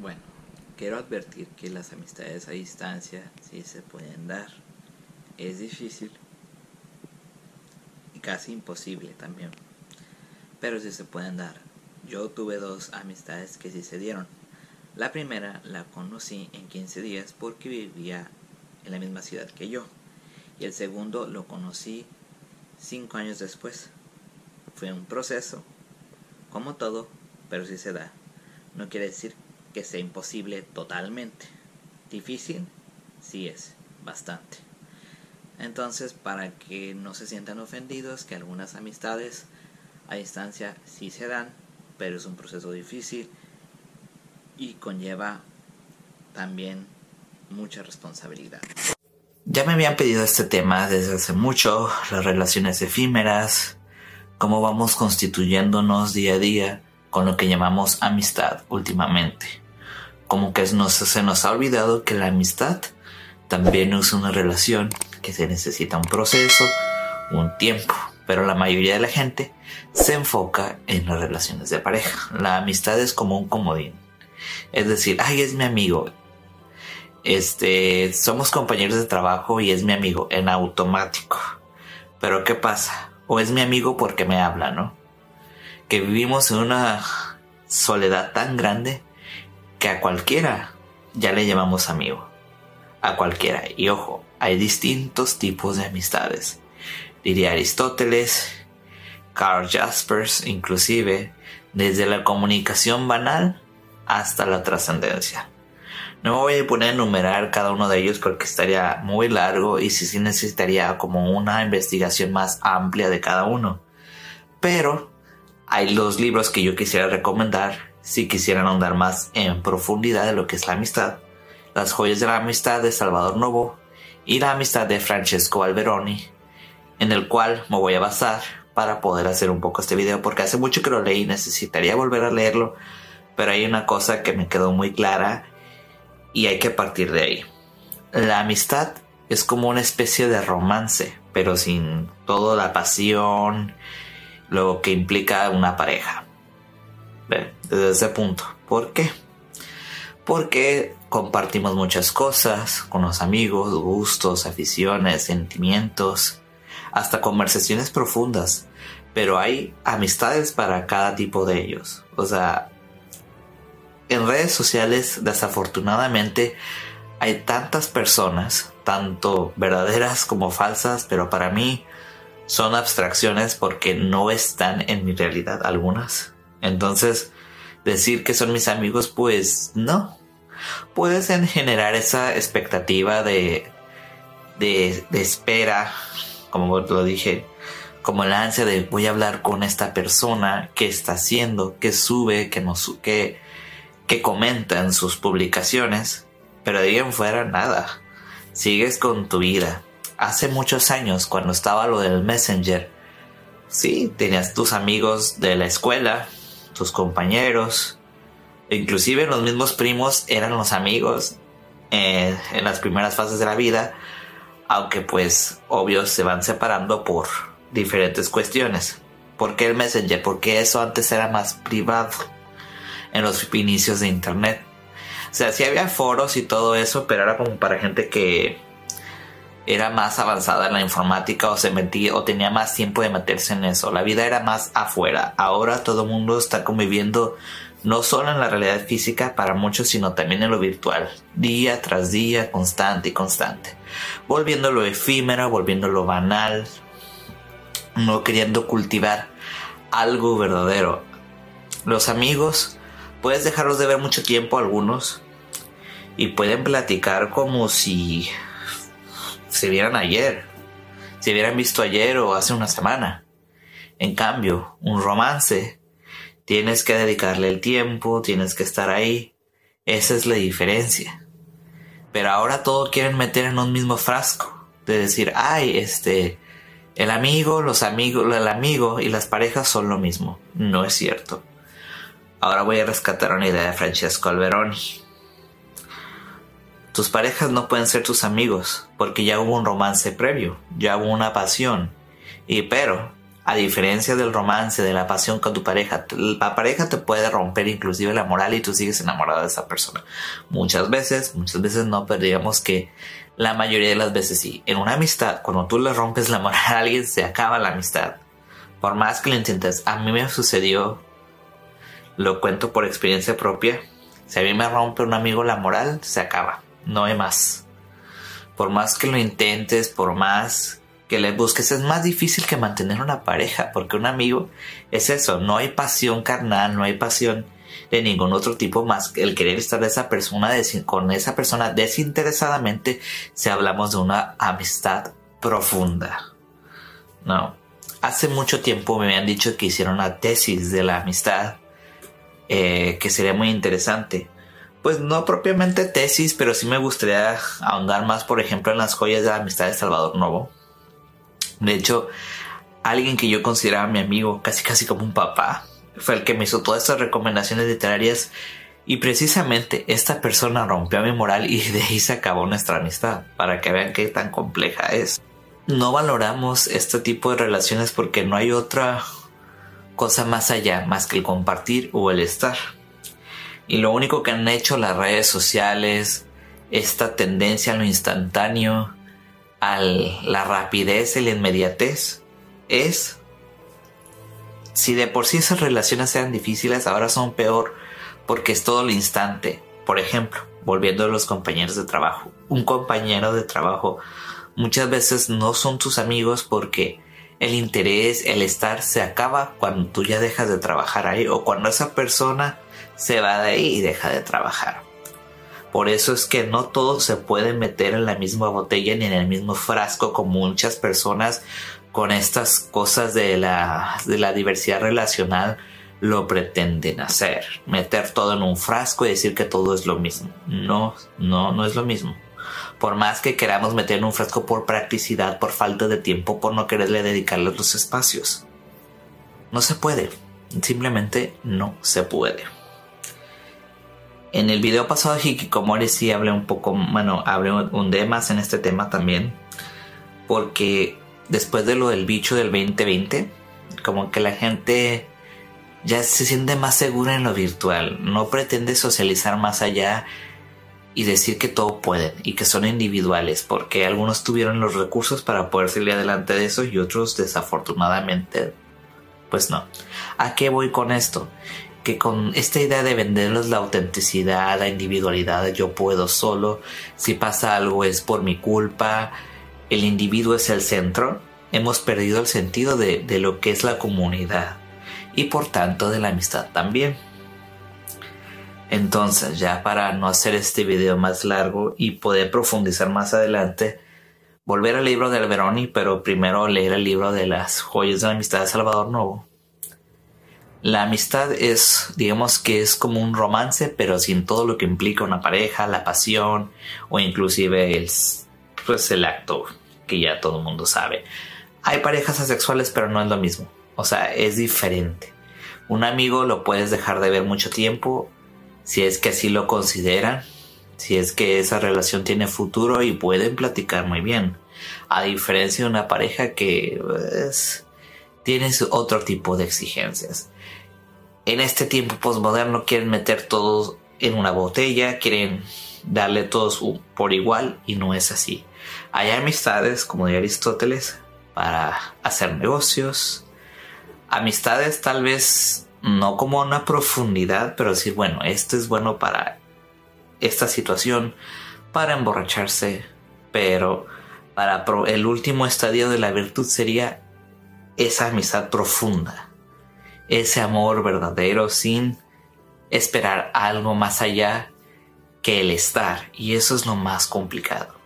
Bueno, quiero advertir que las amistades a distancia sí se pueden dar. Es difícil y casi imposible también. Pero sí se pueden dar. Yo tuve dos amistades que sí se dieron. La primera la conocí en 15 días porque vivía en la misma ciudad que yo. Y el segundo lo conocí 5 años después. Fue un proceso, como todo, pero sí se da. No quiere decir que sea imposible totalmente. Difícil, sí es, bastante. Entonces, para que no se sientan ofendidos, que algunas amistades a distancia sí se dan, pero es un proceso difícil y conlleva también mucha responsabilidad. Ya me habían pedido este tema desde hace mucho, las relaciones efímeras, cómo vamos constituyéndonos día a día con lo que llamamos amistad últimamente. Como que nos, se nos ha olvidado que la amistad también es una relación que se necesita un proceso, un tiempo, pero la mayoría de la gente se enfoca en las relaciones de pareja. La amistad es como un comodín. Es decir, ay, es mi amigo. Este, somos compañeros de trabajo y es mi amigo en automático. Pero ¿qué pasa? O es mi amigo porque me habla, ¿no? Que vivimos en una soledad tan grande que a cualquiera ya le llamamos amigo. A cualquiera. Y ojo, hay distintos tipos de amistades. Diría Aristóteles, Carl Jaspers, inclusive, desde la comunicación banal hasta la trascendencia. No me voy a poner a enumerar cada uno de ellos porque estaría muy largo y sí, sí necesitaría como una investigación más amplia de cada uno. Pero hay los libros que yo quisiera recomendar si quisieran ahondar más en profundidad de lo que es la amistad. Las joyas de la amistad de Salvador Novo y la amistad de Francesco Alberoni, en el cual me voy a basar para poder hacer un poco este video porque hace mucho que lo leí y necesitaría volver a leerlo, pero hay una cosa que me quedó muy clara y hay que partir de ahí. La amistad es como una especie de romance, pero sin toda la pasión, lo que implica una pareja. Desde ese punto. ¿Por qué? Porque compartimos muchas cosas con los amigos, gustos, aficiones, sentimientos, hasta conversaciones profundas. Pero hay amistades para cada tipo de ellos. O sea, en redes sociales, desafortunadamente, hay tantas personas, tanto verdaderas como falsas, pero para mí son abstracciones porque no están en mi realidad algunas. Entonces, decir que son mis amigos, pues no. Pueden generar esa expectativa de, de, espera, como lo dije, como la ansia de voy a hablar con esta persona, qué está haciendo, qué sube, qué no qué, que comenta en sus publicaciones, pero de ahí en fuera nada. Sigues con tu vida. Hace muchos años, cuando estaba lo del Messenger, sí, tenías tus amigos de la escuela, tus compañeros, inclusive los mismos primos eran los amigos eh, en las primeras fases de la vida, aunque pues obvio se van separando por diferentes cuestiones. ¿Por qué el Messenger? Porque eso antes era más privado en los inicios de internet. O sea, sí había foros y todo eso, pero era como para gente que era más avanzada en la informática o se metía o tenía más tiempo de meterse en eso. La vida era más afuera. Ahora todo el mundo está conviviendo no solo en la realidad física para muchos, sino también en lo virtual, día tras día, constante y constante. Volviéndolo efímero, volviéndolo banal, no queriendo cultivar algo verdadero. Los amigos puedes dejarlos de ver mucho tiempo algunos y pueden platicar como si se vieran ayer, se hubieran visto ayer o hace una semana. En cambio, un romance, tienes que dedicarle el tiempo, tienes que estar ahí. Esa es la diferencia. Pero ahora todo quieren meter en un mismo frasco. De decir, ay, este, el amigo, los amigos, el amigo y las parejas son lo mismo. No es cierto. Ahora voy a rescatar una idea de Francesco Alberoni. Tus parejas no pueden ser tus amigos porque ya hubo un romance previo, ya hubo una pasión. Y pero A diferencia del romance, de la pasión con tu pareja, la pareja te puede romper inclusive la moral y tú sigues enamorado de esa persona. Muchas veces, muchas veces no, pero digamos que la mayoría de las veces sí. En una amistad, cuando tú le rompes la moral a alguien, se acaba la amistad. Por más que lo intentes, a mí me sucedió, lo cuento por experiencia propia, si a mí me rompe un amigo la moral, se acaba, no hay más. Por más que lo intentes, por más que le busques, es más difícil que mantener una pareja, porque un amigo es eso, no hay pasión carnal, no hay pasión de ningún otro tipo más que el querer estar de esa persona con esa persona desinteresadamente si hablamos de una amistad profunda. No. Hace mucho tiempo me habían dicho que hicieron una tesis de la amistad eh, que sería muy interesante. Pues no propiamente tesis, pero sí me gustaría ahondar más, por ejemplo, en las joyas de la amistad de Salvador Novo. De hecho, alguien que yo consideraba mi amigo, casi casi como un papá, fue el que me hizo todas estas recomendaciones literarias y precisamente esta persona rompió mi moral y de ahí se acabó nuestra amistad, para que vean qué tan compleja es. No valoramos este tipo de relaciones porque no hay otra cosa más allá más que el compartir o el estar. Y lo único que han hecho las redes sociales, esta tendencia a lo instantáneo, a la rapidez y la inmediatez, es si de por sí esas relaciones eran difíciles, ahora son peor porque es todo lo instante. Por ejemplo, volviendo a los compañeros de trabajo. Un compañero de trabajo muchas veces no son tus amigos porque el interés, el estar se acaba cuando tú ya dejas de trabajar ahí o cuando esa persona se va de ahí y deja de trabajar. Por eso es que no todo se puede meter en la misma botella ni en el mismo frasco como muchas personas con estas cosas de la, de la diversidad relacional lo pretenden hacer. Meter todo en un frasco y decir que todo es lo mismo. No, no, no es lo mismo. Por más que queramos meter en un frasco por practicidad, por falta de tiempo, por no quererle dedicarle los espacios. No se puede. Simplemente no se puede. En el video pasado Hikikomori sí hablé un poco, bueno, hablé un de más en este tema también. Porque después de lo del bicho del 2020, como que la gente ya se siente más segura en lo virtual, no pretende socializar más allá y decir que todo pueden y que son individuales, porque algunos tuvieron los recursos para poder salir adelante de eso y otros desafortunadamente pues no. ¿A qué voy con esto? Que con esta idea de venderles la autenticidad, la individualidad, yo puedo solo, si pasa algo es por mi culpa, el individuo es el centro, hemos perdido el sentido de, lo que es la comunidad y por tanto de la amistad también. Entonces, ya para no hacer este video más largo y poder profundizar más adelante, volver al libro del Veroni, pero primero leer el libro de las joyas de la amistad de Salvador Novo. La amistad es, digamos que es como un romance, pero sin todo lo que implica una pareja, la pasión o inclusive el, pues el acto que ya todo el mundo sabe. Hay parejas asexuales, pero no es lo mismo. O sea, es diferente. Un amigo lo puedes dejar de ver mucho tiempo si es que así lo consideran, si es que esa relación tiene futuro y pueden platicar muy bien. A diferencia de una pareja que pues, tiene otro tipo de exigencias. En este tiempo postmoderno quieren meter todos en una botella, quieren darle todos por igual y no es así. Hay amistades, como de Aristóteles, para hacer negocios. Amistades tal vez no como una profundidad, pero sí, bueno, esto es bueno para esta situación, para emborracharse, pero para el último estadio de la virtud sería esa amistad profunda, ese amor verdadero sin esperar algo más allá que el estar, y eso es lo más complicado.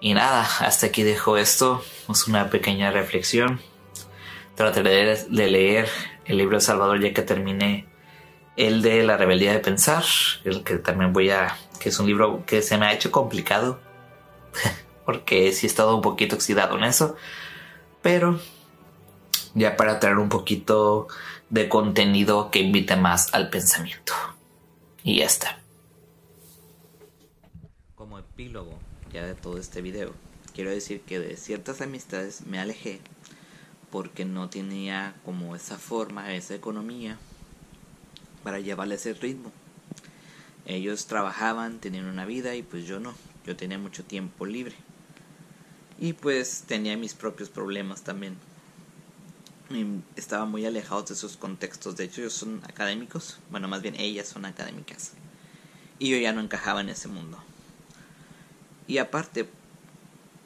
Y nada, hasta aquí dejo esto. Es una pequeña reflexión. Trataré de leer el libro de Salvador ya que terminé el de La rebeldía de pensar, el que también voy a, que es un libro que se me ha hecho complicado, porque sí he estado un poquito oxidado en eso, pero ya para traer un poquito de contenido que invite más al pensamiento. Y ya está. Como epílogo ya de todo este video, quiero decir que de ciertas amistades me alejé porque no tenía como esa forma, esa economía para llevarles el ritmo. Ellos trabajaban, tenían una vida y pues yo no, yo tenía mucho tiempo libre. Y pues tenía mis propios problemas también. estaba muy alejado de esos contextos. De hecho, ellos son académicos. Bueno, más bien ellas son académicas. Y yo ya no encajaba en ese mundo. Y aparte,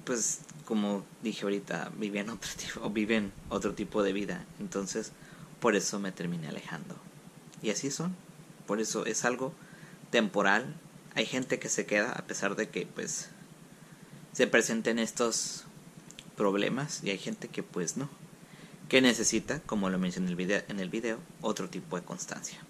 pues como dije ahorita, vivían otro tipo, viven otro tipo de vida. Entonces, por eso me terminé alejando. Y así son. Por eso es algo temporal. Hay gente que se queda a pesar de que pues se presenten estos problemas y hay gente que pues no. Que necesita, como lo mencioné en el video, en el video otro tipo de constancia.